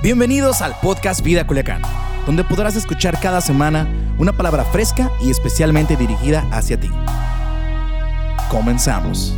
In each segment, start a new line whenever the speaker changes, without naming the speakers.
Bienvenidos al podcast Vida Culiacán, donde podrás escuchar cada semana una palabra fresca y especialmente dirigida hacia ti. Comenzamos.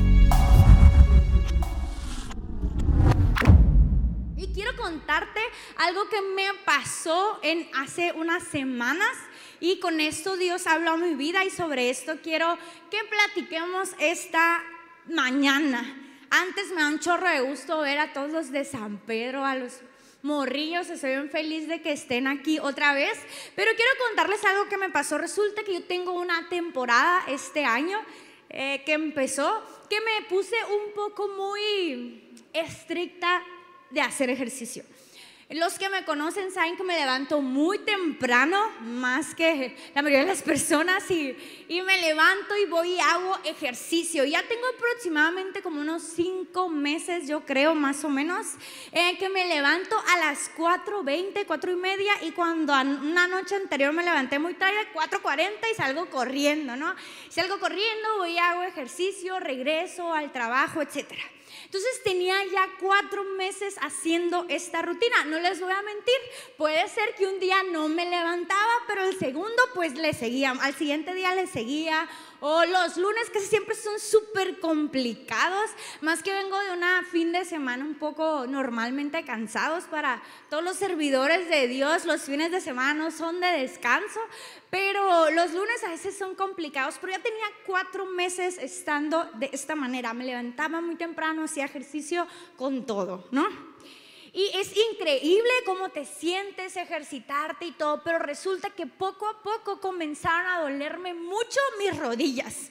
Y quiero contarte algo que me pasó en hace unas semanas y con esto Dios habló a mi vida y sobre esto quiero que platiquemos esta mañana. Antes me da un chorro de gusto ver a todos los de San Pedro, a los morrillos, estoy bien feliz de que estén aquí otra vez, pero quiero contarles algo que me pasó. Resulta que yo tengo una temporada este año eh, que empezó, que me puse un poco muy estricta de hacer ejercicio. Los que me conocen saben que me levanto muy temprano, más que la mayoría de las personas, y, y me levanto y voy y hago ejercicio. Ya tengo aproximadamente como unos cinco meses, yo creo, más o menos, eh, que me levanto a las 4.20, 4 y media, y cuando una noche anterior me levanté muy tarde, 4.40 y salgo corriendo, ¿no? Salgo corriendo, voy y hago ejercicio, regreso al trabajo, etcétera. Entonces tenía ya cuatro meses haciendo esta rutina. No les voy a mentir, puede ser que un día no me levantaba, pero el segundo pues le seguía, al siguiente día le seguía. O los lunes casi siempre son súper complicados, más que vengo de una fin de semana un poco normalmente cansados para todos los servidores de Dios, los fines de semana no son de descanso, pero los lunes a veces son complicados, pero ya tenía cuatro meses estando de esta manera, me levantaba muy temprano, hacía ejercicio con todo, ¿no? Y es increíble cómo te sientes ejercitarte y todo, pero resulta que poco a poco comenzaron a dolerme mucho mis rodillas.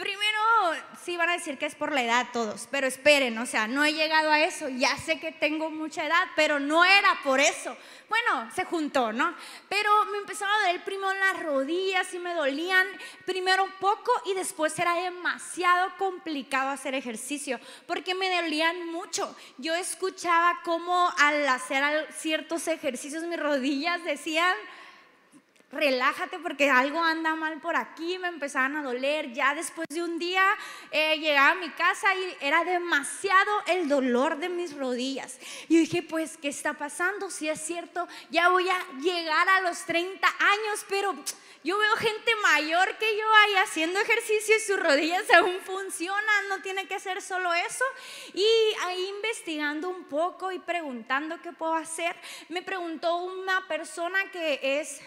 Primero, sí van a decir que es por la edad todos, pero esperen, o sea, no he llegado a eso, ya sé que tengo mucha edad, pero no era por eso. Bueno, se juntó, ¿no? Pero me empezaba a doler primero las rodillas y me dolían primero poco y después era demasiado complicado hacer ejercicio porque me dolían mucho. Yo escuchaba cómo al hacer ciertos ejercicios mis rodillas decían relájate porque algo anda mal por aquí, me empezaban a doler. Ya después de un día eh, llegaba a mi casa y era demasiado el dolor de mis rodillas. Y dije, pues, ¿qué está pasando? Si es cierto, ya voy a llegar a los 30 años, pero yo veo gente mayor que yo ahí haciendo ejercicio y sus rodillas aún funcionan, no tiene que ser solo eso. Y ahí investigando un poco y preguntando qué puedo hacer, me preguntó una persona que es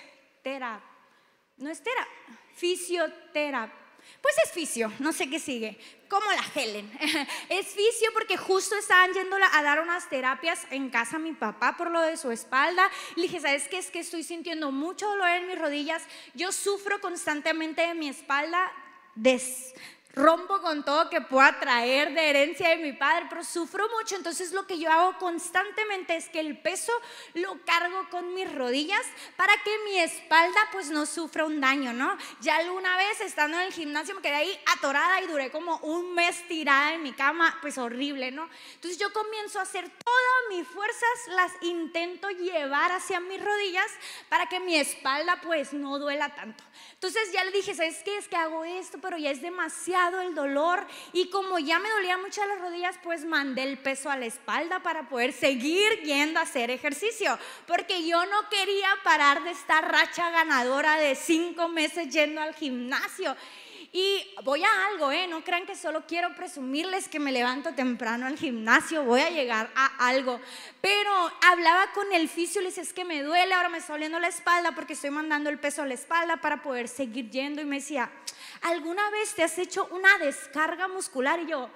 No es terapia, fisioterapia. Pues es fisio, no sé qué sigue, como la Helen. Es fisio porque justo estaban yendo a dar unas terapias en casa a mi papá por lo de su espalda. Le dije, ¿sabes qué? Es que estoy sintiendo mucho dolor en mis rodillas. Yo sufro constantemente de mi espalda. Des, rompo con todo que pueda traer de herencia de mi padre, pero sufro mucho, entonces lo que yo hago constantemente es que el peso lo cargo con mis rodillas para que mi espalda pues no sufra un daño, ¿no? Ya alguna vez estando en el gimnasio me quedé ahí atorada y duré como un mes tirada en mi cama, pues horrible, ¿no? Entonces yo comienzo a hacer todas mis fuerzas, las intento llevar hacia mis rodillas para que mi espalda pues no duela tanto. Entonces ya le dije, ¿sabes qué? Es que hago esto, pero ya es demasiado el dolor y como ya me dolía mucho las rodillas, pues mandé el peso a la espalda para poder seguir yendo a hacer ejercicio, porque yo no quería parar de esta racha ganadora de cinco meses yendo al gimnasio. Y voy a algo, ¿eh? No crean que solo quiero presumirles que me levanto temprano al gimnasio, voy a llegar a algo. Pero hablaba con el fisio, le dice, es que me duele, ahora me está doliendo la espalda porque estoy mandando el peso a la espalda para poder seguir yendo. Y me decía, ¿alguna vez te has hecho una descarga muscular? Y yo,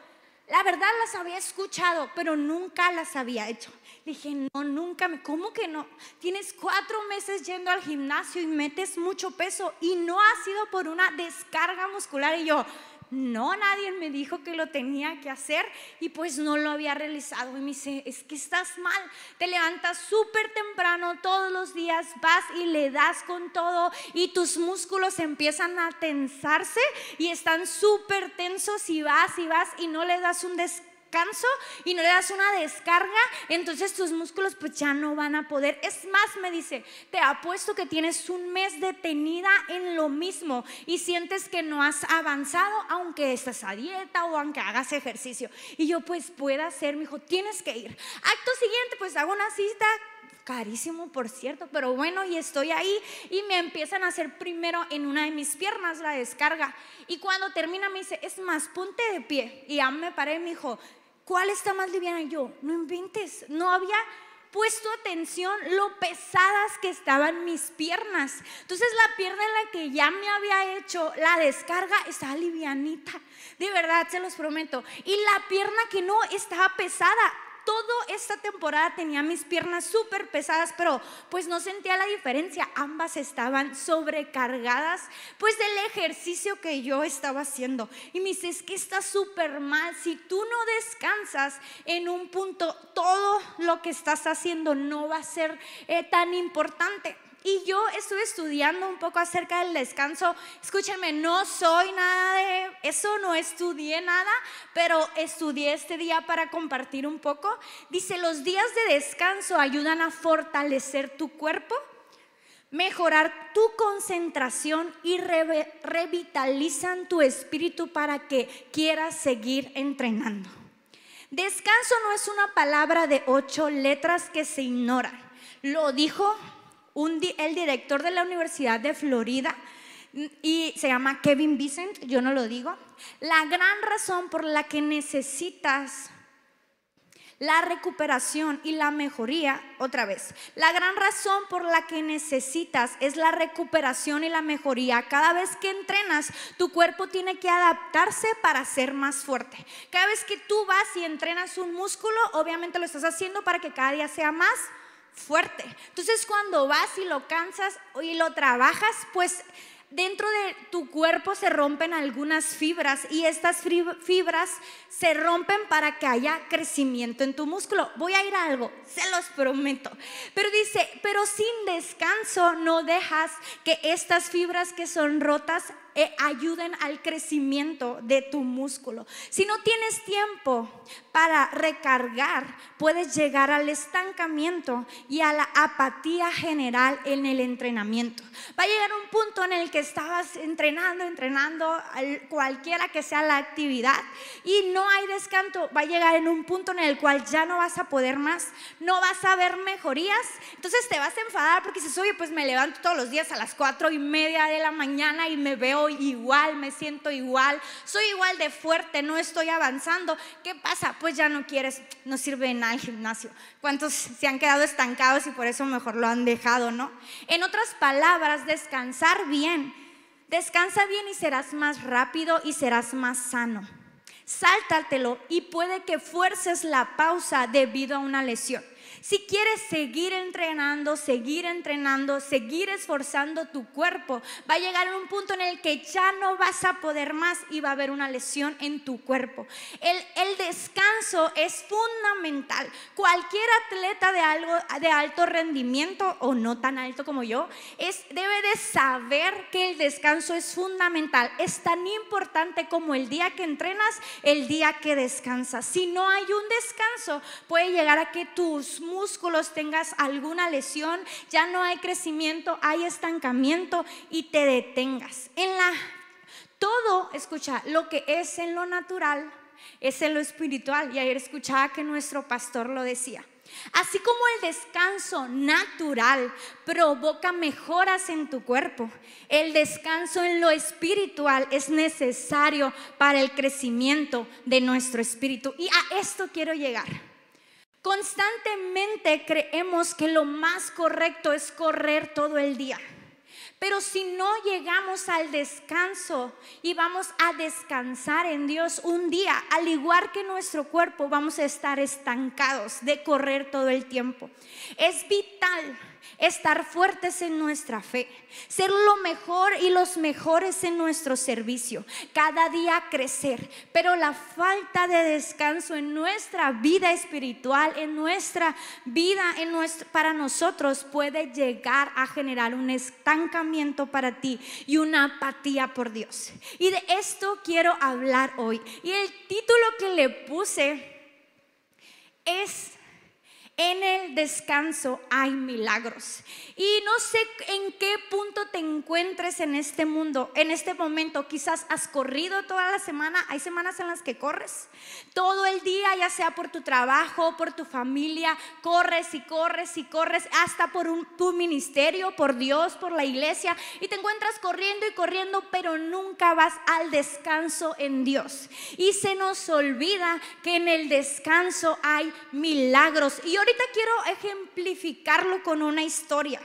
la verdad las había escuchado, pero nunca las había hecho. Dije, no, nunca, me, ¿cómo que no? Tienes cuatro meses yendo al gimnasio y metes mucho peso y no ha sido por una descarga muscular. Y yo, no, nadie me dijo que lo tenía que hacer y pues no lo había realizado. Y me dice, es que estás mal, te levantas súper temprano todos los días, vas y le das con todo y tus músculos empiezan a tensarse y están súper tensos y vas y vas y no le das un descanso canso y no le das una descarga, entonces tus músculos pues ya no van a poder. Es más, me dice, te apuesto que tienes un mes detenida en lo mismo y sientes que no has avanzado aunque estás a dieta o aunque hagas ejercicio. Y yo pues pueda ser, me dijo, tienes que ir. Acto siguiente, pues hago una cita carísimo por cierto, pero bueno, y estoy ahí y me empiezan a hacer primero en una de mis piernas la descarga. Y cuando termina me dice, es más, ponte de pie. Y ya me paré y me dijo, ¿cuál está más liviana? Y yo, no inventes, no había puesto atención lo pesadas que estaban mis piernas. Entonces la pierna en la que ya me había hecho la descarga estaba livianita. De verdad, se los prometo. Y la pierna que no estaba pesada toda esta temporada tenía mis piernas súper pesadas, pero pues no sentía la diferencia. Ambas estaban sobrecargadas, pues del ejercicio que yo estaba haciendo. Y me dice, es que está súper mal. Si tú no descansas en un punto, todo lo que estás haciendo no va a ser eh, tan importante. Y yo estuve estudiando un poco acerca del descanso. Escúchenme, no soy nada de eso, no estudié nada, pero estudié este día para compartir un poco. Dice, los días de descanso ayudan a fortalecer tu cuerpo, mejorar tu concentración y revitalizan tu espíritu para que quieras seguir entrenando. Descanso no es una palabra de ocho letras que se ignora. Lo dijo el director de la Universidad de Florida y se llama Kevin Vincent, yo no lo digo. La gran razón por la que necesitas la recuperación y la mejoría, otra vez, la gran razón por la que necesitas es la recuperación y la mejoría. Cada vez que entrenas, tu cuerpo tiene que adaptarse para ser más fuerte. Cada vez que tú vas y entrenas un músculo, obviamente lo estás haciendo para que cada día sea más fuerte. Entonces cuando vas y lo cansas y lo trabajas, pues dentro de tu cuerpo se rompen algunas fibras y estas fibras se rompen para que haya crecimiento en tu músculo. Voy a ir a algo, se los prometo. Pero dice, pero sin descanso no dejas que estas fibras que son rotas eh, ayuden al crecimiento de tu músculo. Si no tienes tiempo para recargar, puedes llegar al estancamiento y a la apatía general en el entrenamiento. Va a llegar un punto en el que estabas entrenando, entrenando, cualquiera que sea la actividad, y no hay descanso. Va a llegar en un punto en el cual ya no vas a poder más, no vas a ver mejorías. Entonces te vas a enfadar porque dices, oye, pues me levanto todos los días a las cuatro y media de la mañana y me veo igual, me siento igual, soy igual de fuerte, no estoy avanzando. ¿Qué pasa? Pues ya no quieres, no sirve nada el gimnasio. ¿Cuántos se han quedado estancados y por eso mejor lo han dejado, no? En otras palabras, descansar bien. Descansa bien y serás más rápido y serás más sano. Sáltatelo y puede que fuerces la pausa debido a una lesión. Si quieres seguir entrenando, seguir entrenando, seguir esforzando tu cuerpo, va a llegar a un punto en el que ya no vas a poder más y va a haber una lesión en tu cuerpo. El, descanso es fundamental. Cualquier atleta de, algo, de alto rendimiento o no tan alto como yo, es, debe de saber que el descanso es fundamental. Es tan importante como el día que entrenas, el día que descansas. Si no hay un descanso, puede llegar a que tus músculos tengas alguna lesión, ya no hay crecimiento, hay estancamiento y te detengas. En la todo, escucha, lo que es en lo natural es en lo espiritual. Y ayer escuchaba que nuestro pastor lo decía. Así como el descanso natural provoca mejoras en tu cuerpo, el descanso en lo espiritual es necesario para el crecimiento de nuestro espíritu. Y a esto quiero llegar. Constantemente creemos que lo más correcto es correr todo el día. Pero si no llegamos al descanso y vamos a descansar en Dios un día, al igual que nuestro cuerpo, vamos a estar estancados de correr todo el tiempo. Es vital estar fuertes en nuestra fe, ser lo mejor y los mejores en nuestro servicio, cada día crecer. Pero la falta de descanso en nuestra vida espiritual, en nuestra vida, en para nosotros puede llegar a generar un estancamiento para ti y una apatía por Dios. Y de esto quiero hablar hoy. Y el título que le puse es En el descanso hay milagros. Y no sé en qué punto te encuentres en este mundo, en este momento. Quizás has corrido toda la semana. Hay semanas en las que corres. Todo el día, ya sea por tu trabajo, por tu familia, corres y corres y corres hasta por tu ministerio, por Dios, por la iglesia. Y te encuentras corriendo y corriendo, pero nunca vas al descanso en Dios. Y se nos olvida que en el descanso hay milagros. Y ahorita quiero ejemplificarlo con una historia.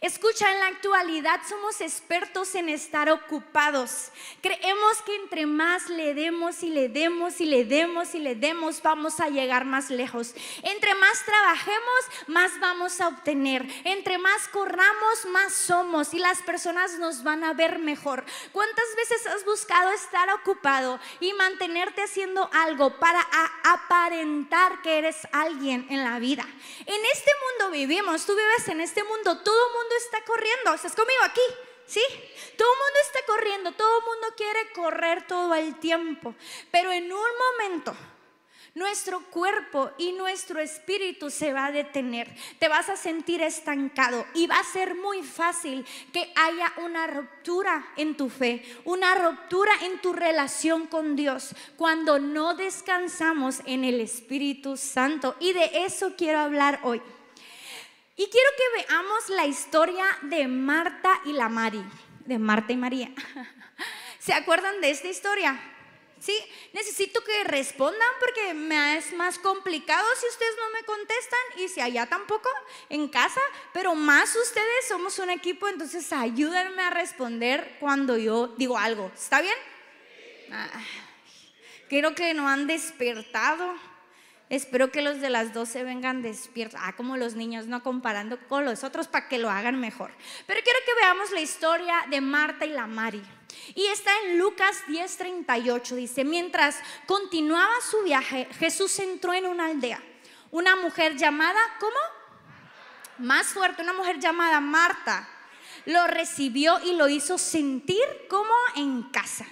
Escucha, en la actualidad somos expertos en estar ocupados. Creemos que entre más le demos y le demos y le demos y le demos, vamos a llegar más lejos. Entre más trabajemos, más vamos a obtener. Entre más corramos, más somos y las personas nos van a ver mejor. ¿Cuántas veces has buscado estar ocupado y mantenerte haciendo algo para aparentar que eres alguien en la vida? En este mundo vivimos, tú vives en este mundo, todo mundo está corriendo. ¿Estás conmigo aquí? ¿Sí? Todo el mundo está corriendo, todo el mundo quiere correr todo el tiempo. Pero en un momento, nuestro cuerpo y nuestro espíritu se va a detener. Te vas a sentir estancado y va a ser muy fácil que haya una ruptura en tu fe, una ruptura en tu relación con Dios cuando no descansamos en el Espíritu Santo. Y de eso quiero hablar hoy. Y quiero que veamos la historia de Marta y la Mari, de Marta y María. ¿Se acuerdan de esta historia? Sí, necesito que respondan porque me es más complicado si ustedes no me contestan y si allá tampoco en casa, pero más ustedes somos un equipo, entonces ayúdenme a responder cuando yo digo algo. ¿Está bien? Ah, creo que no han despertado. Espero que los de las 12 vengan despiertos. Ah, como los niños, no comparando con los otros para que lo hagan mejor. Pero quiero que veamos la historia de Marta y la Mari. Y está en Lucas 10:38. Dice, mientras continuaba su viaje, Jesús entró en una aldea. Una mujer llamada, ¿cómo? Más fuerte, una mujer llamada Marta. Lo recibió y lo hizo sentir como en casa.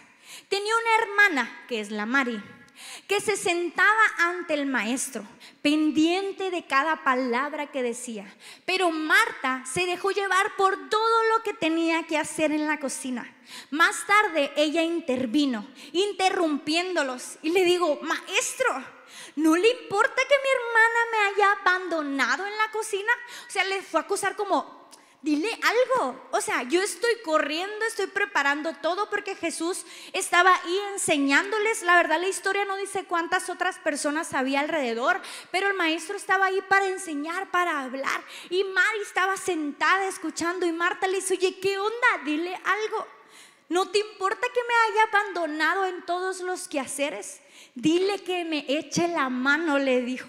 Tenía una hermana, que es la Mari que se sentaba ante el maestro, pendiente de cada palabra que decía. Pero Marta se dejó llevar por todo lo que tenía que hacer en la cocina. Más tarde ella intervino, interrumpiéndolos, y le digo, maestro, ¿no le importa que mi hermana me haya abandonado en la cocina? O sea, le fue a acusar como, dile algo. O sea, yo estoy corriendo, estoy preparando todo porque Jesús estaba ahí enseñándoles. La verdad, la historia no dice cuántas otras personas había alrededor, pero el maestro estaba ahí para enseñar, para hablar. Y Mari estaba sentada escuchando y Marta le dice, oye, ¿qué onda? Dile algo. ¿No te importa que me haya abandonado en todos los quehaceres? Dile que me eche la mano, le dijo.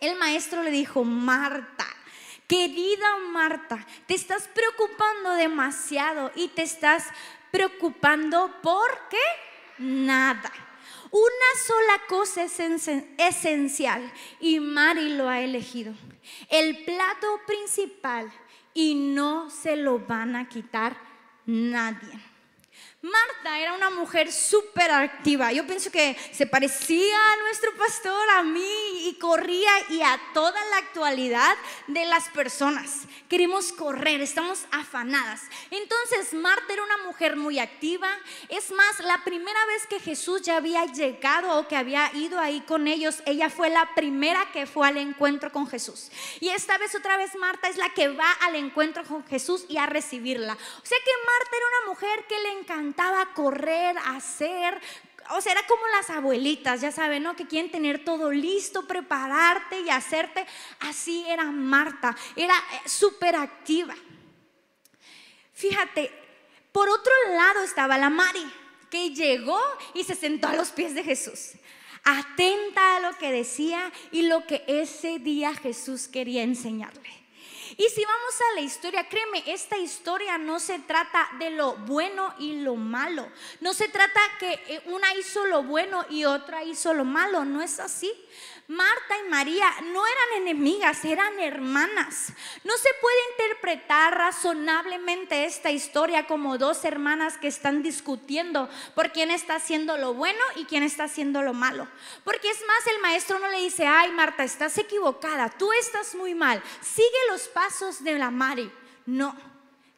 El maestro le dijo, Marta, Querida Marta, te estás preocupando demasiado y te estás preocupando por qué? Nada. Una sola cosa es esencial y Mari lo ha elegido. El plato principal y no se lo van a quitar nadie. Marta era una mujer súper activa. Yo pienso que se parecía a nuestro pastor, a mí, y corría y a toda la actualidad de las personas. Queremos correr, estamos afanadas. Entonces Marta era una mujer muy activa. Es más, la primera vez que Jesús ya había llegado o que había ido ahí con ellos, ella fue la primera que fue al encuentro con Jesús. Y esta vez otra vez Marta es la que va al encuentro con Jesús y a recibirla. O sea que Marta era una mujer que le encantaba encantaba correr, hacer, o sea, era como las abuelitas, ya saben, ¿no? Que quieren tener todo listo, prepararte y hacerte. Así era Marta, era eh, súper activa. Fíjate, por otro lado estaba la Mari, que llegó y se sentó a los pies de Jesús, atenta a lo que decía y lo que ese día Jesús quería enseñarle. Y si vamos a la historia, créeme, esta historia no se trata de lo bueno y lo malo. No se trata que eh, una hizo lo bueno y otra hizo lo malo. No es así. Marta y María no eran enemigas, eran hermanas. No se puede interpretar razonablemente esta historia como dos hermanas que están discutiendo por quién está haciendo lo bueno y quién está haciendo lo malo. Porque es más, el maestro no le dice, ay Marta, estás equivocada, tú estás muy mal, sigue los pasos de la Mari. No,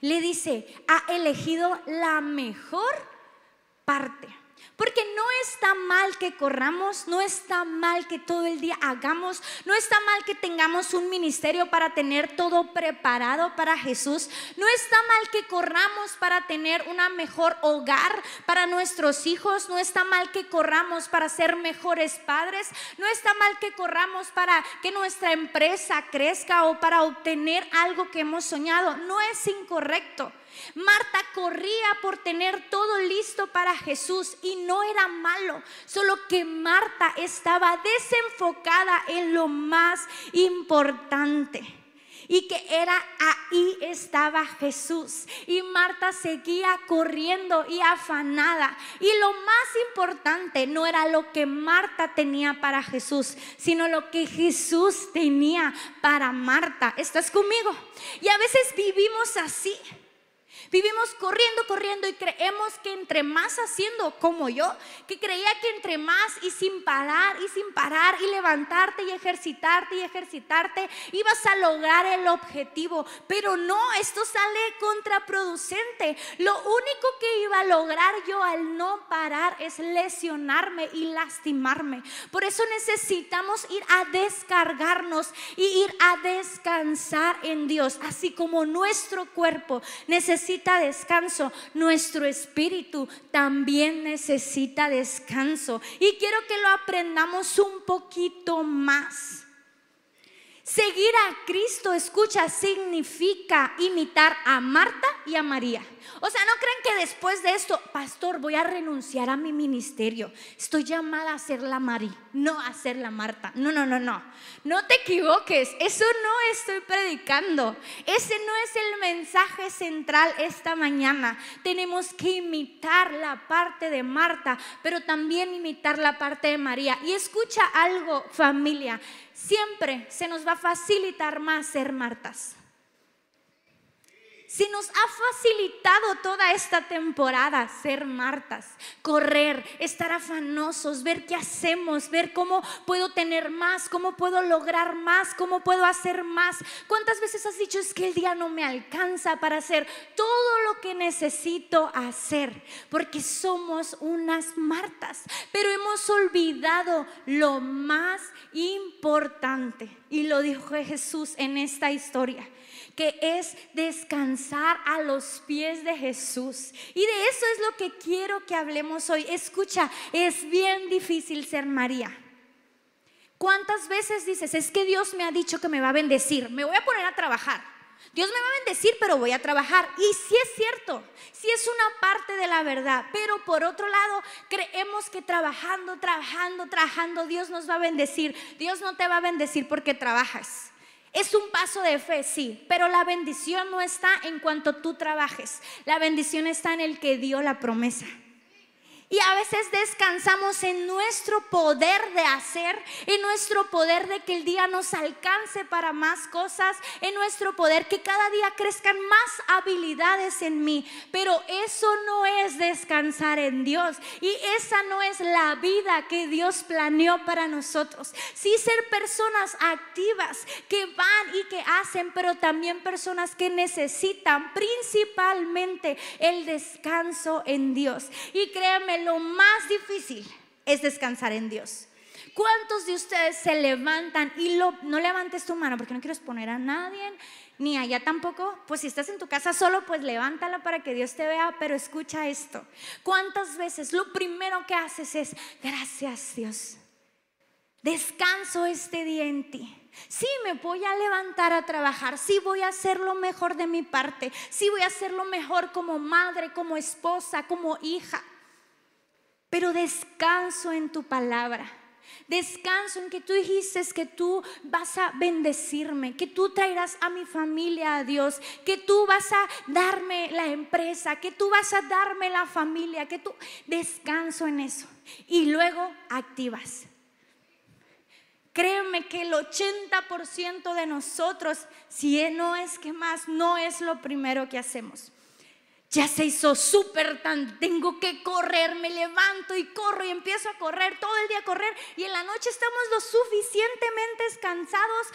le dice, ha elegido la mejor parte. Porque no está mal que corramos, no está mal que todo el día hagamos, no está mal que tengamos un ministerio para tener todo preparado para Jesús, no está mal que corramos para tener una mejor hogar para nuestros hijos, no está mal que corramos para ser mejores padres, no está mal que corramos para que nuestra empresa crezca o para obtener algo que hemos soñado, no es incorrecto. Marta corría por tener todo listo para Jesús y no era malo, solo que Marta estaba desenfocada en lo más importante y que era ahí estaba Jesús. Y Marta seguía corriendo y afanada. Y lo más importante no era lo que Marta tenía para Jesús, sino lo que Jesús tenía para Marta. ¿Estás conmigo? Y a veces vivimos así. Vivimos corriendo, corriendo y creemos que entre más haciendo como yo, que creía que entre más y sin parar y sin parar y levantarte y ejercitarte y ejercitarte, ibas a lograr el objetivo. Pero no, esto sale contraproducente. Lo único que iba a lograr yo al no parar es lesionarme y lastimarme. Por eso necesitamos ir a descargarnos y ir a descansar en Dios, así como nuestro cuerpo necesita descanso, nuestro espíritu también necesita descanso. Y quiero que lo aprendamos un poquito más. Seguir a Cristo, escucha, significa imitar a Marta y a María. O sea, no creen que después de esto, pastor, voy a renunciar a mi ministerio. Estoy llamada a ser la María, no a ser la Marta. No, no, no, no. No te equivoques. Eso no estoy predicando. Ese no es el mensaje central esta mañana. Tenemos que imitar la parte de Marta, pero también imitar la parte de María. Y escucha algo, familia. Siempre se nos va a facilitar más ser Martas si nos ha facilitado toda esta temporada ser Martas, correr, estar afanosos, ver qué hacemos, ver cómo puedo tener más, cómo puedo lograr más, cómo puedo hacer más. ¿Cuántas veces has dicho es que el día no me alcanza para hacer todo lo que necesito hacer? Porque somos unas Martas, pero hemos olvidado lo más importante. Y lo dijo Jesús en esta historia que es descansar a los pies de Jesús. Y de eso es lo que quiero que hablemos hoy. Escucha, es bien difícil ser María. ¿Cuántas veces dices, es que Dios me ha dicho que me va a bendecir, me voy a poner a trabajar? Dios me va a bendecir, pero voy a trabajar. Y sí es cierto, sí es una parte de la verdad. Pero por otro lado, creemos que trabajando, trabajando, trabajando, Dios nos va a bendecir. Dios no te va a bendecir porque trabajas. Es un paso de fe, sí, pero la bendición no está en cuanto tú trabajes. La bendición está en el que dio la promesa. Y a veces descansamos en nuestro poder de hacer, en nuestro poder de que el día nos alcance para más cosas, en nuestro poder que cada día crezcan más habilidades en mí. Pero eso no es descansar en Dios y esa no es la vida que Dios planeó para nosotros. Sí ser personas activas que van y que hacen, pero también personas que necesitan principalmente el descanso en Dios. Y créeme, lo más difícil es descansar en Dios. ¿Cuántos de ustedes se levantan y no levantes tu mano porque no quiero exponer a nadie, ni allá tampoco? Pues si estás en tu casa solo, pues levántala para que Dios te vea, pero escucha esto. ¿Cuántas veces lo primero que haces es, gracias Dios, descanso este día en ti? Sí, me voy a levantar a trabajar, sí voy a hacer lo mejor de mi parte, sí voy a hacer lo mejor como madre, como esposa, como hija pero descanso en tu palabra. Descanso en que tú dijiste que tú vas a bendecirme, que tú traerás a mi familia a Dios, que tú vas a darme la empresa, que tú vas a darme la familia, que tú descanso en eso. Y luego activas. Créeme que el 80% de nosotros, si no es que más, no es lo primero que hacemos ya se hizo súper tan, tengo que correr, me levanto y corro y empiezo a correr, todo el día a correr y en la noche estamos lo suficientemente cansados,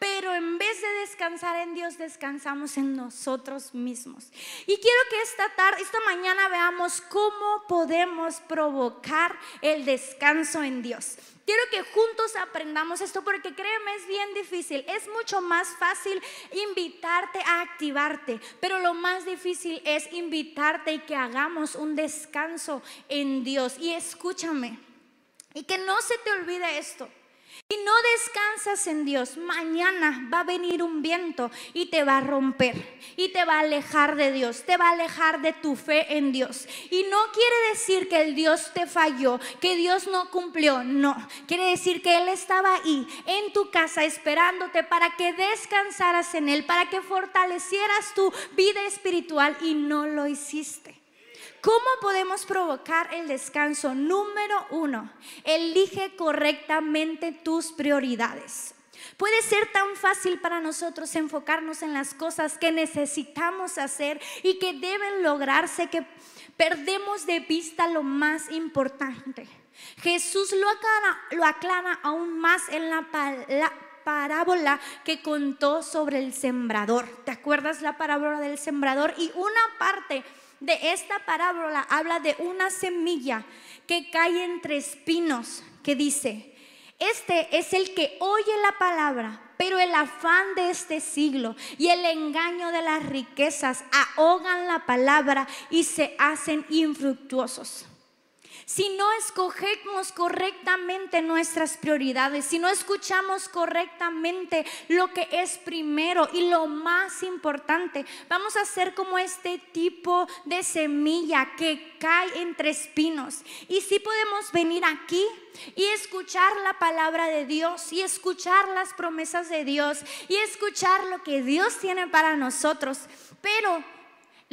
pero en vez de descansar en Dios, descansamos en nosotros mismos. Y quiero que esta tarde, esta mañana veamos cómo podemos provocar el descanso en Dios. Quiero que juntos aprendamos esto porque créeme, es bien difícil. Es mucho más fácil invitarte a activarte, pero lo más difícil es invitarte y que hagamos un descanso en Dios. Y escúchame, y que no se te olvide esto. Si no descansas en Dios, mañana va a venir un viento y te va a romper y te va a alejar de Dios, te va a alejar de tu fe en Dios. Y no quiere decir que el Dios te falló, que Dios no cumplió, no. Quiere decir que Él estaba ahí en tu casa esperándote para que descansaras en Él, para que fortalecieras tu vida espiritual y no lo hiciste. ¿Cómo podemos provocar el descanso? Número uno, elige correctamente tus prioridades. Puede ser tan fácil para nosotros enfocarnos en las cosas que necesitamos hacer y que deben lograrse que perdemos de vista lo más importante. Jesús lo aclara, aún más en la, la parábola que contó sobre el sembrador. ¿Te acuerdas la parábola del sembrador? Y una parte de esta parábola habla de una semilla que cae entre espinos, que dice, este es el que oye la palabra, pero el afán de este siglo y el engaño de las riquezas ahogan la palabra y se hacen infructuosos si no escogemos correctamente nuestras prioridades, si no escuchamos correctamente lo que es primero y lo más importante, vamos a ser como este tipo de semilla que cae entre espinos. Y si podemos venir aquí y escuchar la palabra de Dios y escuchar las promesas de Dios y escuchar lo que Dios tiene para nosotros, pero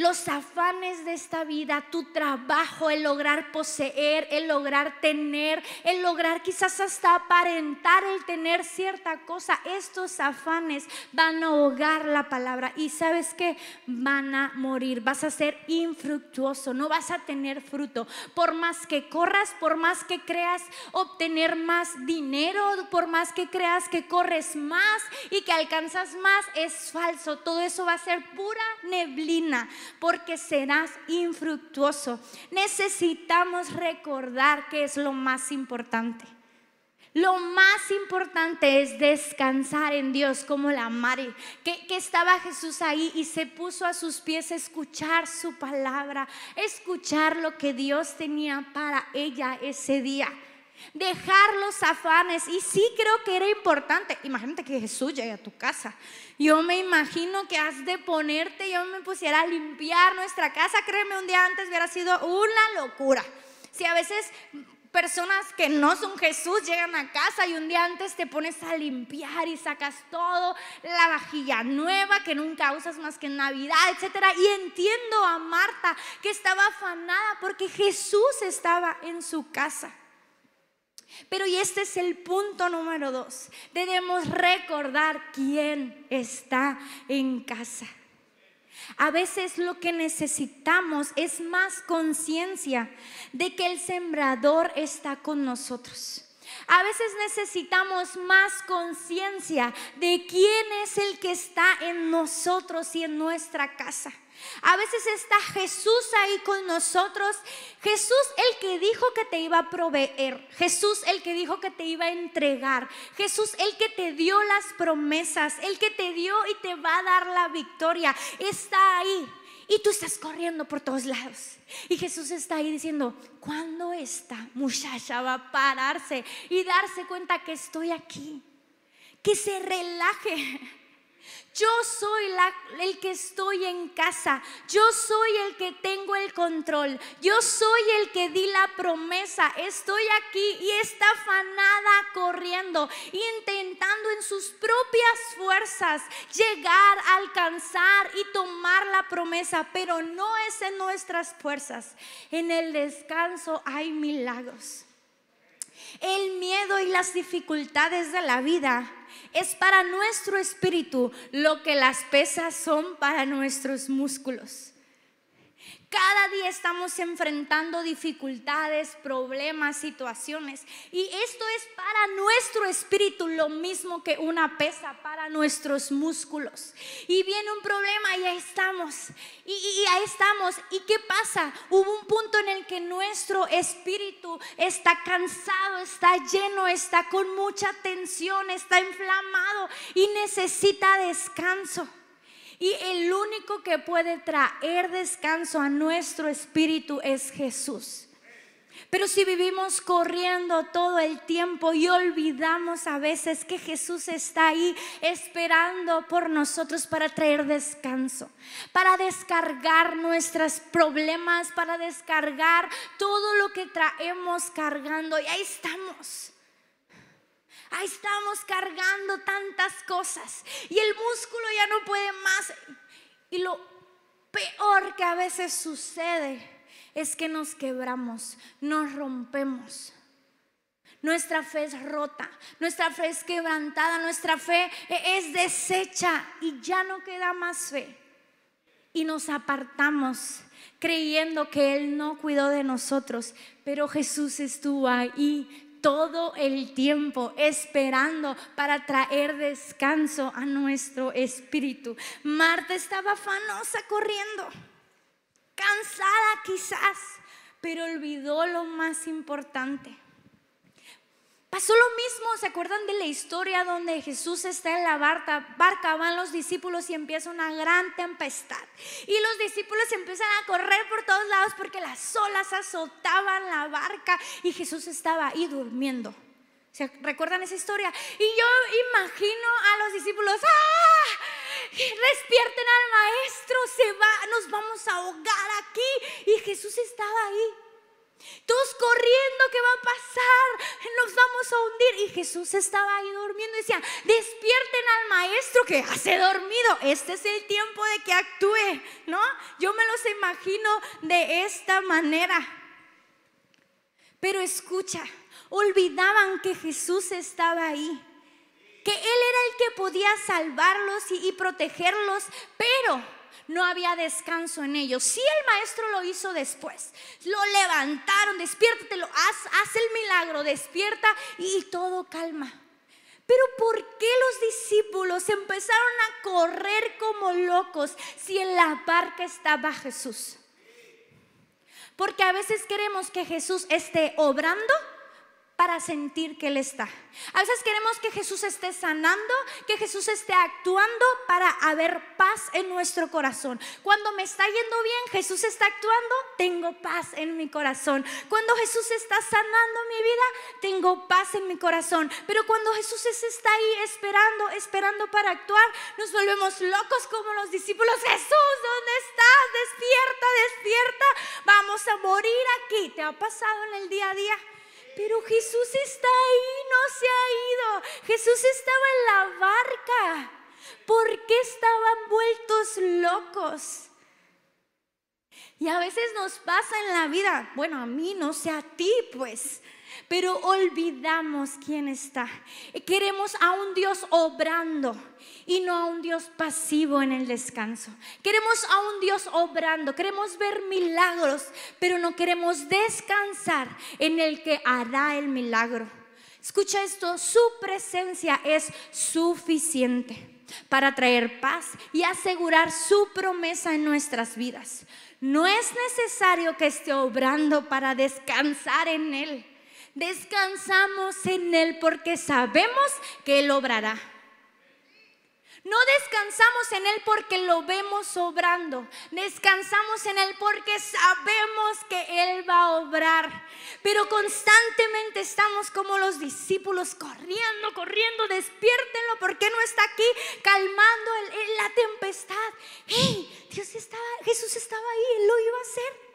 los afanes de esta vida, tu trabajo, el lograr poseer, el lograr tener, el lograr quizás hasta aparentar el tener cierta cosa, estos afanes van a ahogar la palabra y sabes que van a morir, vas a ser infructuoso, no vas a tener fruto. Por más que corras, por más que creas obtener más dinero, por más que creas que corres más y que alcanzas más, es falso. Todo eso va a ser pura neblina porque serás infructuoso. Necesitamos recordar que es lo más importante. Lo más importante es descansar en Dios como la Mari, que, que, estaba Jesús ahí y se puso a sus pies a escuchar su palabra, escuchar lo que Dios tenía para ella ese día dejar los afanes. Y sí creo que era importante. Imagínate que Jesús llegue a tu casa. Yo me imagino que has de ponerte, yo me pusiera a limpiar nuestra casa. Créeme, un día antes hubiera sido una locura. Si a veces personas que no son Jesús llegan a casa y un día antes te pones a limpiar y sacas todo, la vajilla nueva que nunca usas más que en Navidad, etcétera. Y entiendo a Marta que estaba afanada porque Jesús estaba en su casa. Pero y este es el punto número dos. Debemos recordar quién está en casa. A veces lo que necesitamos es más conciencia de que el sembrador está con nosotros. A veces necesitamos más conciencia de quién es el que está en nosotros y en nuestra casa. A veces está Jesús ahí con nosotros. Jesús el que dijo que te iba a proveer. Jesús el que dijo que te iba a entregar. Jesús el que te dio las promesas. El que te dio y te va a dar la victoria. Está ahí. Y tú estás corriendo por todos lados. Y Jesús está ahí diciendo, ¿cuándo esta muchacha va a pararse y darse cuenta que estoy aquí? Que se relaje yo soy el que estoy en casa. Yo soy el que tengo el control. Yo soy el que di la promesa. Estoy aquí y está afanada corriendo, intentando en sus propias fuerzas llegar, alcanzar y tomar la promesa. Pero no es en nuestras fuerzas. En el descanso hay milagros. El miedo y las dificultades de la vida es para nuestro espíritu lo que las pesas son para nuestros músculos. Cada día estamos enfrentando dificultades, problemas, situaciones. Y esto es para nuestro espíritu lo mismo que una pesa para nuestros músculos. Y viene un problema y ahí estamos. Y, ahí estamos. ¿Y qué pasa? Hubo un punto en el que nuestro espíritu está cansado, está lleno, está con mucha tensión, está inflamado y necesita descanso. Y el único que puede traer descanso a nuestro espíritu es Jesús. Pero si vivimos corriendo todo el tiempo y olvidamos a veces que Jesús está ahí esperando por nosotros para traer descanso, para descargar nuestros problemas, para descargar todo lo que traemos cargando. Y ahí estamos. Ahí estamos cargando tantas cosas y el músculo ya no puede más. Y lo peor que a veces sucede es que nos quebramos, nos rompemos. Nuestra fe es rota, nuestra fe es quebrantada, nuestra fe es deshecha y ya no queda más fe. Y nos apartamos creyendo que Él no cuidó de nosotros, pero Jesús estuvo ahí todo el tiempo esperando para traer descanso a nuestro espíritu. Marta estaba afanosa corriendo, cansada quizás, pero olvidó lo más importante. Pasó lo mismo, ¿se acuerdan de la historia donde Jesús está en la barca, barca, van los discípulos y empieza una gran tempestad? Y los discípulos empiezan a correr por todos lados porque las olas azotaban la barca y Jesús estaba ahí durmiendo. ¿Se recuerdan esa historia? Y yo imagino a los discípulos, ¡ah! Despierten al maestro, se va, nos vamos a ahogar aquí. Y Jesús estaba ahí todos corriendo, ¿qué va a pasar? Nos vamos a hundir. Y Jesús estaba ahí durmiendo y decía, despierten al maestro que hace dormido. Este es el tiempo de que actúe, ¿no? Yo me los imagino de esta manera. Pero escucha, olvidaban que Jesús estaba ahí. Que Él era el que podía salvarlos y, y protegerlos, pero no había descanso en ellos. Si el maestro lo hizo después, lo levantaron, despiértate, haz, haz el milagro, despierta y todo calma. Pero ¿por qué los discípulos empezaron a correr como locos si en la barca estaba Jesús? Porque a veces queremos que Jesús esté obrando para sentir que Él está. A veces queremos que Jesús esté sanando, que Jesús esté actuando para haber paz en nuestro corazón. Cuando me está yendo bien, Jesús está actuando, tengo paz en mi corazón. Cuando Jesús está sanando mi vida, tengo paz en mi corazón. Pero cuando Jesús está ahí esperando, esperando para actuar, nos volvemos locos como los discípulos. Jesús, ¿dónde estás? Despierta, despierta. Vamos a morir aquí. ¿Te ha pasado en el día a día? Pero Jesús está ahí, no se ha ido. Jesús estaba en la barca. ¿Por qué estaban vueltos locos? Y a veces nos pasa en la vida, bueno, a mí no sé a ti, pues, pero olvidamos quién está. Queremos a un Dios obrando y no a un Dios pasivo en el descanso. Queremos a un Dios obrando, queremos ver milagros, pero no queremos descansar en el que hará el milagro. Escucha esto, su presencia es suficiente para traer paz y asegurar su promesa en nuestras vidas. No es necesario que esté obrando para descansar en Él. Descansamos en Él porque sabemos que Él obrará. No descansamos en Él porque lo vemos obrando. Descansamos en Él porque sabemos que Él va a obrar. Pero constantemente estamos como los discípulos corriendo, corriendo. Despiértenlo porque no está aquí calmando la tempestad. Hey, Dios estaba, Jesús estaba ahí, Él lo iba a hacer.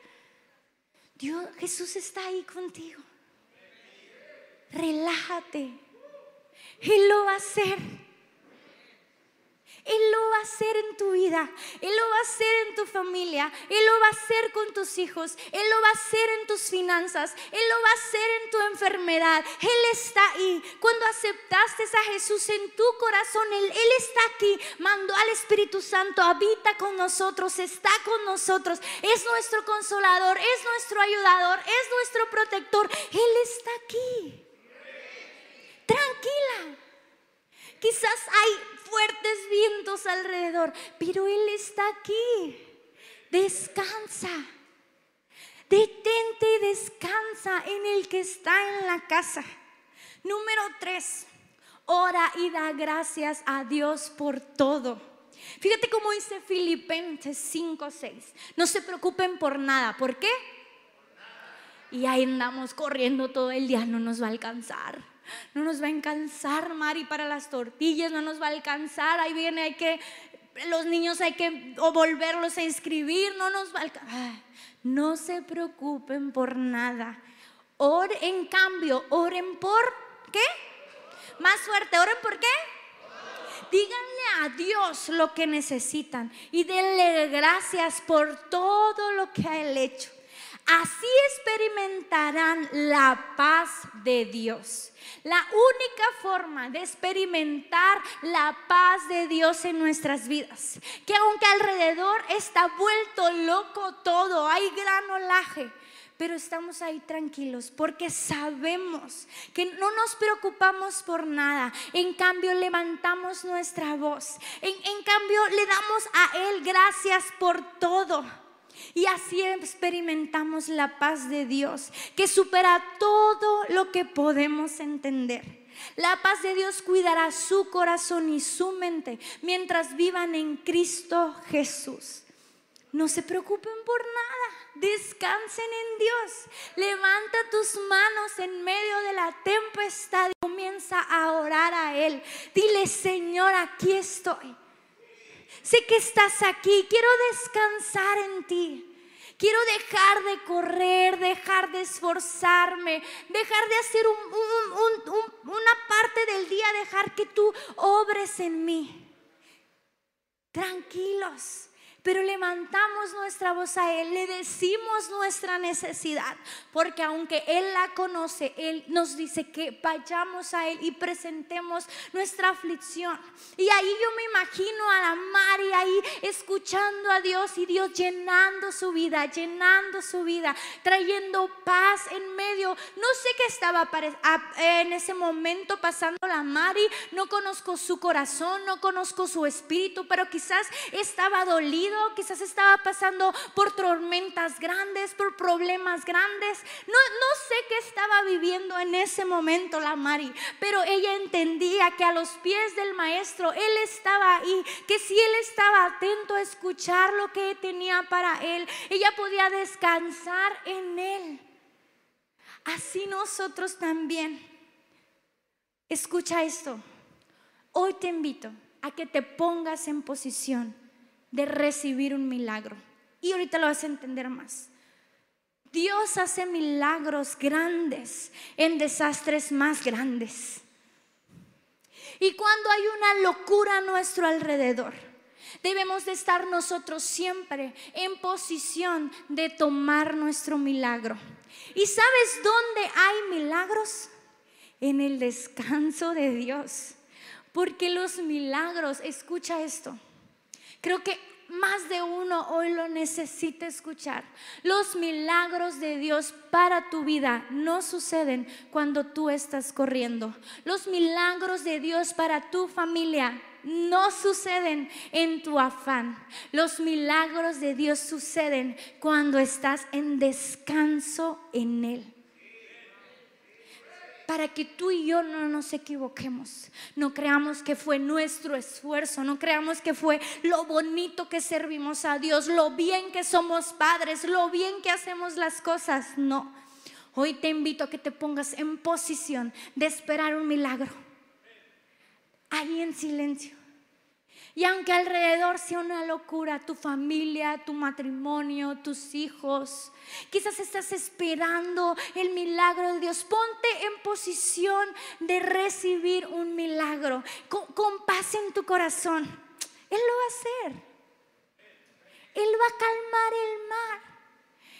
Dios, Jesús está ahí contigo. Relájate. Él lo va a hacer. Él lo va a hacer en tu vida, Él lo va a hacer en tu familia, Él lo va a hacer con tus hijos, Él lo va a hacer en tus finanzas, Él lo va a hacer en tu enfermedad. Él está ahí. Cuando aceptaste a Jesús en tu corazón, Él, Él está aquí, mandó al Espíritu Santo, habita con nosotros, está con nosotros, es nuestro consolador, es nuestro ayudador, es nuestro protector. Él está aquí. Tranquila. Quizás hay fuertes vientos alrededor, pero Él está aquí. Descansa. Detente y descansa en el que está en la casa. Número tres, ora y da gracias a Dios por todo. Fíjate cómo dice Filipenses 5:6. No se preocupen por nada. ¿Por qué? Y ahí andamos corriendo todo el día, no nos va a alcanzar. No nos va a alcanzar, Mari, para las tortillas, no nos va a alcanzar. Ahí viene, hay que, los niños hay que volverlos a inscribir, no nos va a alcanzar. No se preocupen por nada. Or, en cambio, oren por qué? Más fuerte, oren por qué? Díganle a Dios lo que necesitan y denle gracias por todo lo que ha hecho. Así experimentarán la paz de Dios. La única forma de experimentar la paz de Dios en nuestras vidas, que aunque alrededor está vuelto loco todo, hay gran olaje, pero estamos ahí tranquilos porque sabemos que no nos preocupamos por nada. En cambio, levantamos nuestra voz. En, en, cambio, le damos a Él gracias por todo. Y así experimentamos la paz de Dios que supera todo lo que podemos entender. La paz de Dios cuidará su corazón y su mente mientras vivan en Cristo Jesús. No se preocupen por nada, descansen en Dios. Levanta tus manos en medio de la tempestad y comienza a orar a Él. Dile, Señor, aquí estoy. Sé que estás aquí, quiero descansar en ti. Quiero dejar de correr, dejar de esforzarme, dejar de hacer una parte del día, dejar que tú obres en mí. Tranquilos, pero levantamos nuestra voz a Él, le decimos nuestra necesidad, porque aunque Él la conoce, Él nos dice que vayamos a Él y presentemos nuestra aflicción. Y ahí yo me imagino a la Mari ahí escuchando a Dios y Dios llenando su vida, llenando su vida, trayendo paz en medio. No sé qué estaba en ese momento pasando la Mari, no conozco su corazón, no conozco su espíritu, pero quizás estaba quizás estaba pasando por tormentas grandes, por problemas grandes. No, no sé qué estaba viviendo en ese momento la Mari, pero ella entendía que a los pies del maestro él estaba ahí, que si él estaba atento a escuchar lo que tenía para él, ella podía descansar en él. Así nosotros también. Escucha esto. Hoy te invito a que te pongas en posición de recibir un milagro. Y ahorita lo vas a entender más. Dios hace milagros grandes en desastres más grandes. Y cuando hay una locura a nuestro alrededor, debemos de estar nosotros siempre en posición de tomar nuestro milagro. ¿Y sabes dónde hay milagros? En el descanso de Dios. Porque los milagros, escucha esto, Creo que más de uno hoy lo necesita escuchar. Los milagros de Dios para tu vida no suceden cuando tú estás corriendo. Los milagros de Dios para tu familia no suceden en tu afán. Los milagros de Dios suceden cuando estás en descanso en Él para que tú y yo no nos equivoquemos. No creamos que fue nuestro esfuerzo, no creamos que fue lo bonito que servimos a Dios, lo bien que somos padres, lo bien que hacemos las cosas. No. Hoy te invito a que te pongas en posición de esperar un milagro. Ahí en silencio. Y aunque alrededor sea una locura, tu familia, tu matrimonio, tus hijos, quizás estás esperando el milagro de Dios. Ponte en posición de recibir un milagro con, paz en tu corazón. Él lo va a hacer. Él va a calmar el mar.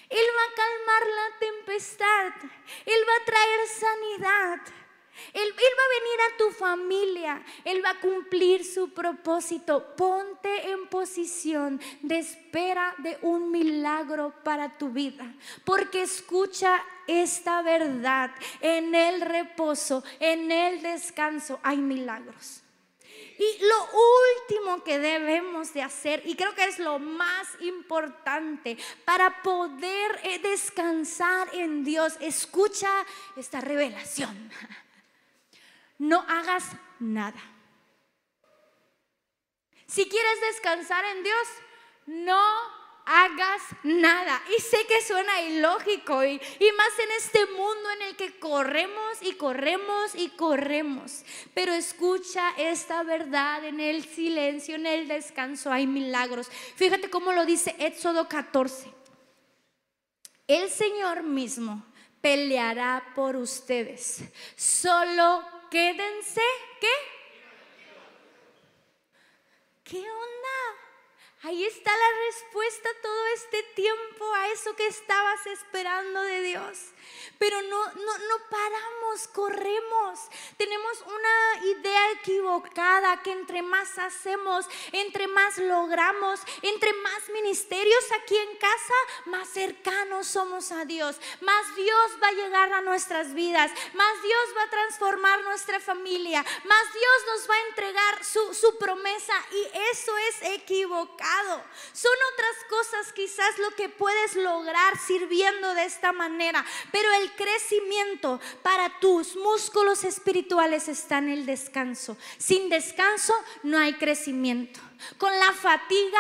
Él va a calmar la tempestad. Él va a traer sanidad. Él, va a venir a tu familia. Él va a cumplir su propósito. Ponte en posición de espera de un milagro para tu vida. Porque escucha esta verdad. En el reposo, en el descanso hay milagros. Y lo último que debemos de hacer, y creo que es lo más importante para poder eh, descansar en Dios, escucha esta revelación no hagas nada. Si quieres descansar en Dios, no hagas nada. Y sé que suena ilógico y, más en este mundo en el que corremos y corremos y corremos. Pero escucha esta verdad en el silencio, en el descanso hay milagros. Fíjate cómo lo dice Éxodo 14. El Señor mismo peleará por ustedes. Solo quédense, ¿qué? ¿Qué onda? Ahí está la respuesta todo este tiempo a eso que estabas esperando de Dios pero no, no, no paramos, corremos. Tenemos una idea equivocada que entre más hacemos, entre más logramos, entre más ministerios aquí en casa, más cercanos somos a Dios. Más Dios va a llegar a nuestras vidas, más Dios va a transformar nuestra familia, más Dios nos va a entregar su, su promesa y eso es equivocado. Son otras cosas quizás lo que puedes lograr sirviendo de esta manera, pero el crecimiento para tus músculos espirituales está en el descanso. Sin descanso no hay crecimiento. Con la fatiga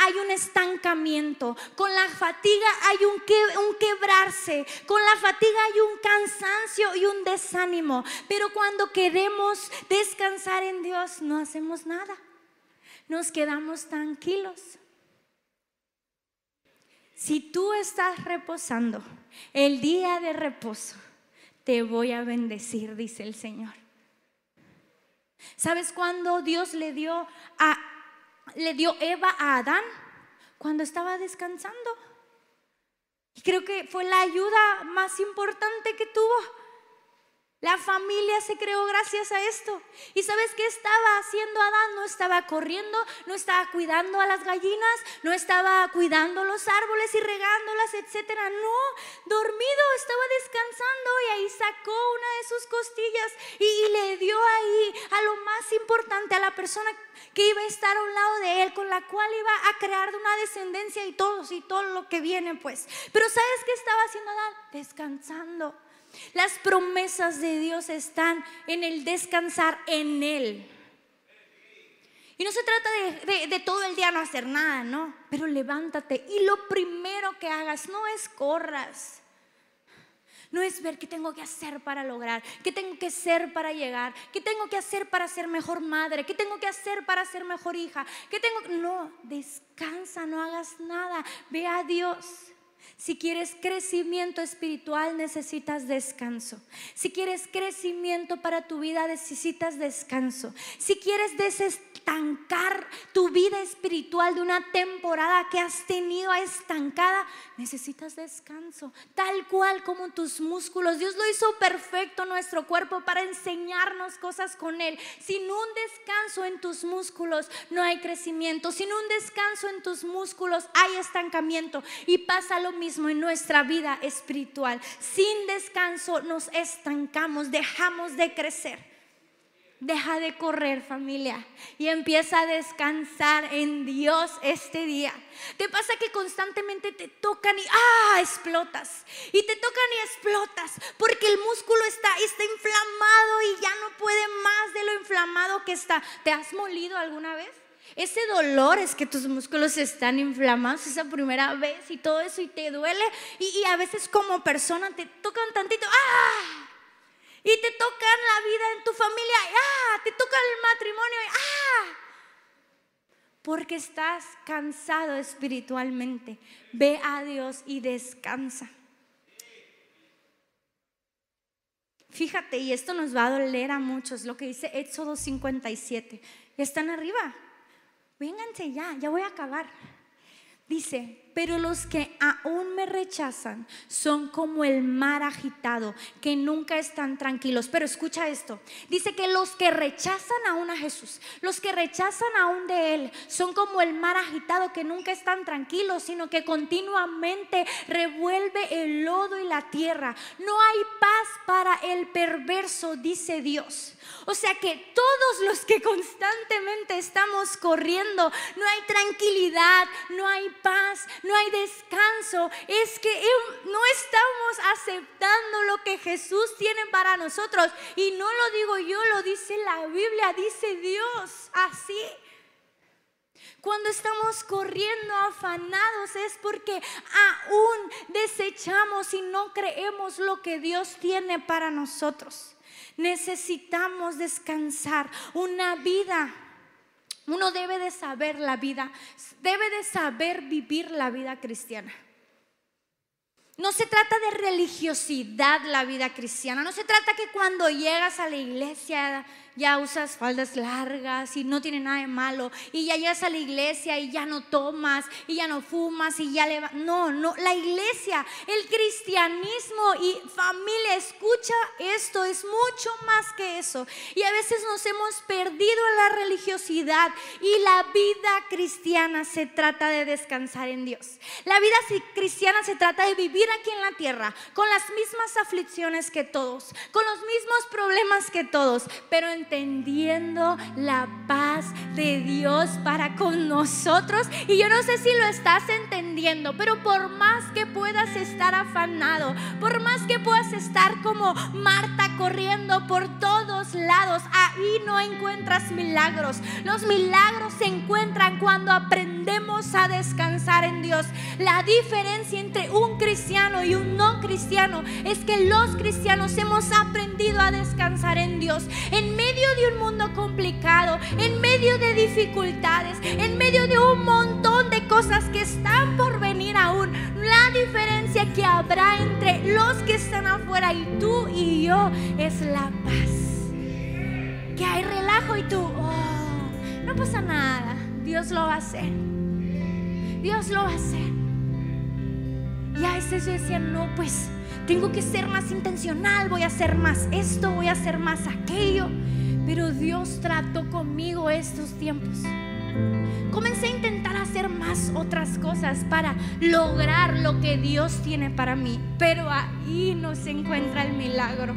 hay un estancamiento. Con la fatiga hay un, un, quebrarse. Con la fatiga hay un cansancio y un desánimo. Pero cuando queremos descansar en Dios, no hacemos nada. Nos quedamos tranquilos. Si tú estás reposando, el día de reposo, te voy a bendecir, dice el Señor. ¿Sabes cuándo Dios le dio a le dio Eva a Adán? Cuando estaba descansando. Y creo que fue la ayuda más importante que tuvo. La familia se creó gracias a esto. ¿Y sabes qué estaba haciendo Adán? No estaba corriendo, no estaba cuidando a las gallinas, no estaba cuidando los árboles y regándolas, etcétera. No, dormido, estaba descansando y ahí sacó una de sus costillas y, y le dio ahí a lo más importante, a la persona que iba a estar a un lado de él, con la cual iba a crear una descendencia y todos y todo lo que viene, pues. Pero ¿sabes qué estaba haciendo Adán? Descansando. Las promesas de Dios están en el descansar en Él. Y no se trata de, todo el día no hacer nada, ¿no? Pero levántate y lo primero que hagas no es corras. No es ver qué tengo que hacer para lograr, qué tengo que hacer para llegar, qué tengo que hacer para ser mejor madre, qué tengo que hacer para ser mejor hija, qué tengo No, descansa, no hagas nada. Ve a Dios. Si quieres crecimiento espiritual, necesitas descanso. Si quieres crecimiento para tu vida, necesitas descanso. Si quieres desestancar tu vida espiritual de una temporada que has tenido estancada, necesitas descanso. Tal cual como tus músculos. Dios lo hizo perfecto nuestro cuerpo para enseñarnos cosas con Él. Sin un descanso en tus músculos no hay crecimiento. Sin un descanso en tus músculos hay estancamiento. Y pasa lo mismo en nuestra vida espiritual. Sin descanso nos estancamos, dejamos de crecer. Deja de correr familia y empieza a descansar en Dios este día. Te pasa que constantemente te tocan y ah, explotas. Y te tocan y explotas porque el músculo está, está inflamado y ya no puede más de lo inflamado que está. ¿Te has molido alguna vez? Ese dolor es que tus músculos están inflamados esa primera vez y todo eso y te duele y, a veces como persona te tocan tantito, ¡ah! Y te tocan la vida en tu familia, ¡ah! Te tocan el matrimonio, ¡ah! Porque estás cansado espiritualmente. Ve a Dios y descansa. Fíjate, y esto nos va a doler a muchos, lo que dice Éxodo 57. Están arriba. vénganse ya, ya voy a acabar. Dice, pero los que aún me rechazan son como el mar agitado, que nunca están tranquilos. Pero escucha esto. Dice que los que rechazan aún a Jesús, los que rechazan aún de Él, son como el mar agitado, que nunca están tranquilos, sino que continuamente revuelve el lodo y la tierra. No hay paz para el perverso, dice Dios. O sea que todos los que constantemente estamos corriendo, no hay tranquilidad, no hay paz, no hay descanso. Es que no estamos aceptando lo que Jesús tiene para nosotros. Y no lo digo yo, lo dice la Biblia, dice Dios así. Cuando estamos corriendo afanados es porque aún desechamos y no creemos lo que Dios tiene para nosotros. Necesitamos descansar una vida. Uno debe de saber la vida, debe de saber vivir la vida cristiana. No se trata de religiosidad la vida cristiana, no se trata que cuando llegas a la iglesia ya usas faldas largas y no tiene nada de malo, y ya llegas a la iglesia y ya no tomas, y ya no fumas, y ya le... No, no, la iglesia, el cristianismo y familia, escucha esto, es mucho más que eso. Y a veces nos hemos perdido en la religiosidad y la vida cristiana se trata de descansar en Dios. La vida cristiana se trata de vivir aquí en la tierra con las mismas aflicciones que todos, con los mismos problemas que todos, pero en entendiendo la paz de Dios para con nosotros. Y yo no sé si lo estás entendiendo, pero por más que puedas estar afanado, por más que puedas estar como Marta corriendo por todos lados, ahí no encuentras milagros. Los milagros se encuentran cuando aprendemos a descansar en Dios. La diferencia entre un cristiano y un no cristiano es que los cristianos hemos aprendido a descansar en Dios. En medio de un mundo complicado, en medio de dificultades, en medio de un montón de cosas que están por venir aún, la diferencia que habrá entre los que están afuera y tú y yo es la paz. Que hay relajo y tú, oh, no pasa nada, Dios lo va a hacer. Dios lo va a hacer. Y a veces yo decía, no, pues tengo que ser más intencional, voy a hacer más esto, voy a hacer más aquello. Pero Dios trató conmigo estos tiempos. Comencé a intentar hacer más otras cosas para lograr lo que Dios tiene para mí. Pero ahí no se encuentra el milagro.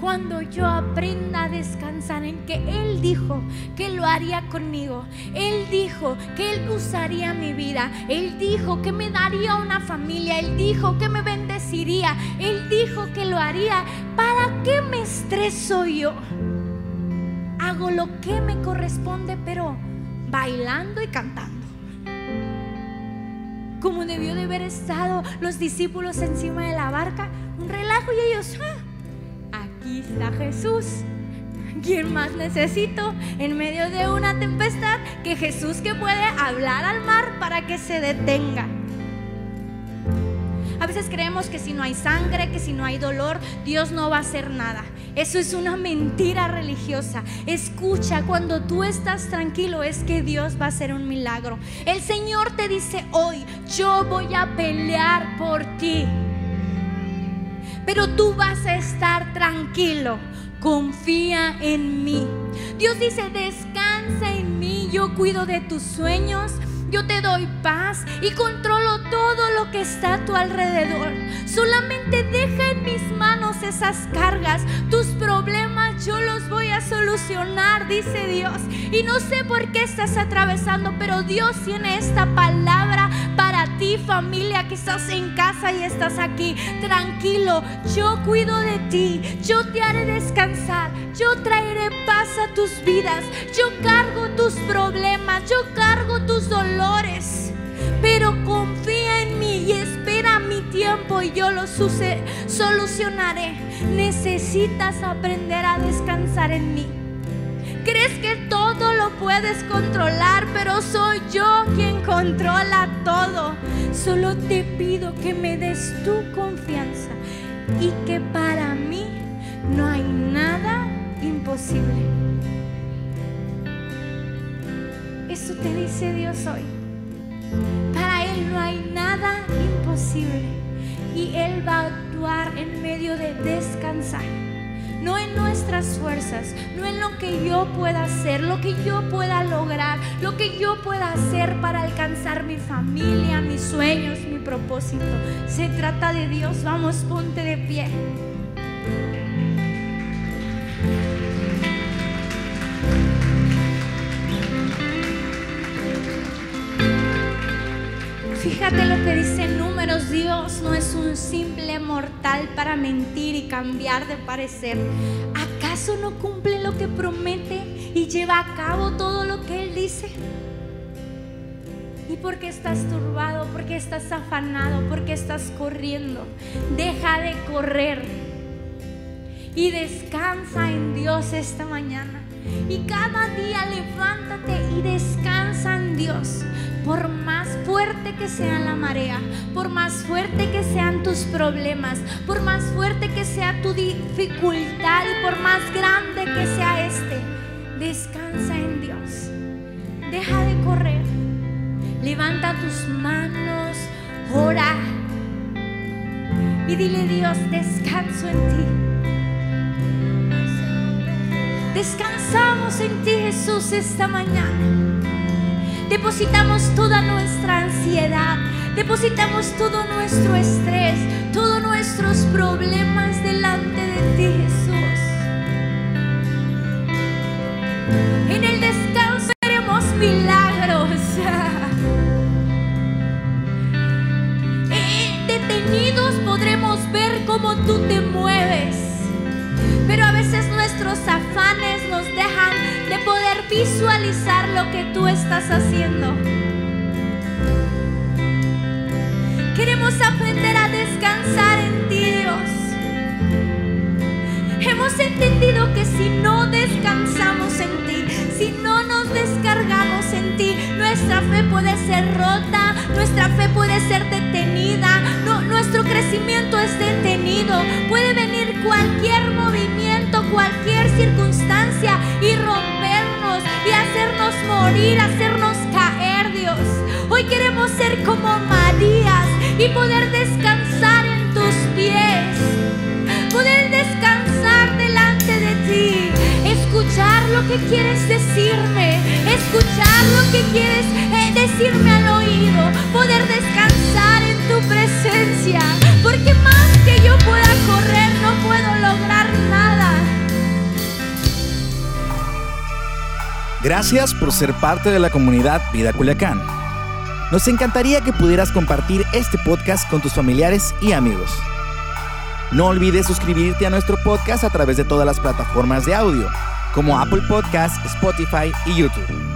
Cuando yo aprenda a descansar en que Él dijo que lo haría conmigo. Él dijo que Él usaría mi vida. Él dijo que me daría una familia. Él dijo que me bendeciría. Él dijo que lo haría. ¿Para qué me estreso yo? hago lo que me corresponde, pero bailando y cantando. Como debió de haber estado los discípulos encima de la barca, un relajo y ellos, ah, aquí está Jesús. ¿Quién más necesito en medio de una tempestad que Jesús que puede hablar al mar para que se detenga? A veces creemos que si no hay sangre, que si no hay dolor, Dios no va a hacer nada. Eso es una mentira religiosa. Escucha, cuando tú estás tranquilo es que Dios va a hacer un milagro. El Señor te dice hoy, yo voy a pelear por ti. Pero tú vas a estar tranquilo. Confía en mí. Dios dice, descansa en mí. Yo cuido de tus sueños yo te doy paz y controlo todo lo que está a tu alrededor. Solamente deja en mis manos esas cargas, tus problemas, yo los voy a solucionar, dice Dios. Y no sé por qué estás atravesando, pero Dios tiene esta palabra ti, familia, que estás en casa y estás aquí. Tranquilo, yo cuido de ti, yo te haré descansar, yo traeré paz a tus vidas, yo cargo tus problemas, yo cargo tus dolores pero confía en mí y espera mi tiempo y yo lo solucionaré. Necesitas aprender a descansar en mí. Crees que todo lo puedes controlar, pero soy yo quien controla todo. Solo te pido que me des tu confianza y que para mí no hay nada imposible. Eso te dice Dios hoy. Para Él no hay nada imposible y Él va a actuar en medio de descansar. No en nuestras fuerzas, no en lo que yo pueda hacer, lo que yo pueda lograr, lo que yo pueda hacer para alcanzar mi familia, mis sueños, mi propósito. Se trata de Dios. Vamos, ponte de pie. Fíjate lo que dice Números, Dios no es un simple mortal para mentir y cambiar de parecer. ¿Acaso no cumple lo que promete y lleva a cabo todo lo que Él dice? ¿Y por qué estás turbado? ¿Por qué estás afanado? ¿Por qué estás corriendo? Deja de correr y descansa en Dios esta mañana. Y cada día levántate y descansa en Dios. Por más fuerte que sea la marea, por más fuerte que sean tus problemas, por más fuerte que sea tu dificultad y por más grande que sea este, descansa en Dios. Deja de correr. Levanta tus manos, ora y dile Dios, descanso en ti. Descansamos en ti Jesús esta mañana. Depositamos toda nuestra ansiedad, depositamos todo nuestro estrés, todos nuestros problemas delante de ti Jesús. En el descanso haremos milagros. Eh, detenidos podremos ver cómo tú te mueves. Pero a veces nuestros afanes nos dejan de poder visualizar lo que tú estás haciendo. Queremos aprender a descansar en ti, Dios. Hemos entendido que si no descansamos en ti, si no nos descargamos en ti, nuestra fe puede ser rota, nuestra fe puede ser no, nuestro crecimiento es detenido. Puede venir cualquier movimiento, cualquier circunstancia y rompernos y hacernos morir, hacernos caer, Dios. Hoy queremos ser como Marías y poder descansar en tus pies, poder descansar delante de ti, escuchar lo que quieres decirme, escuchar lo que quieres decirme al oído, poder descansar en tu presencia, porque más que yo pueda correr, no puedo lograr nada.
Gracias por ser parte de la comunidad Vida Culiacán. Nos encantaría que pudieras compartir este podcast con tus familiares y amigos. No olvides suscribirte a nuestro podcast a través de todas las plataformas de audio, como Apple Podcast, Spotify y YouTube.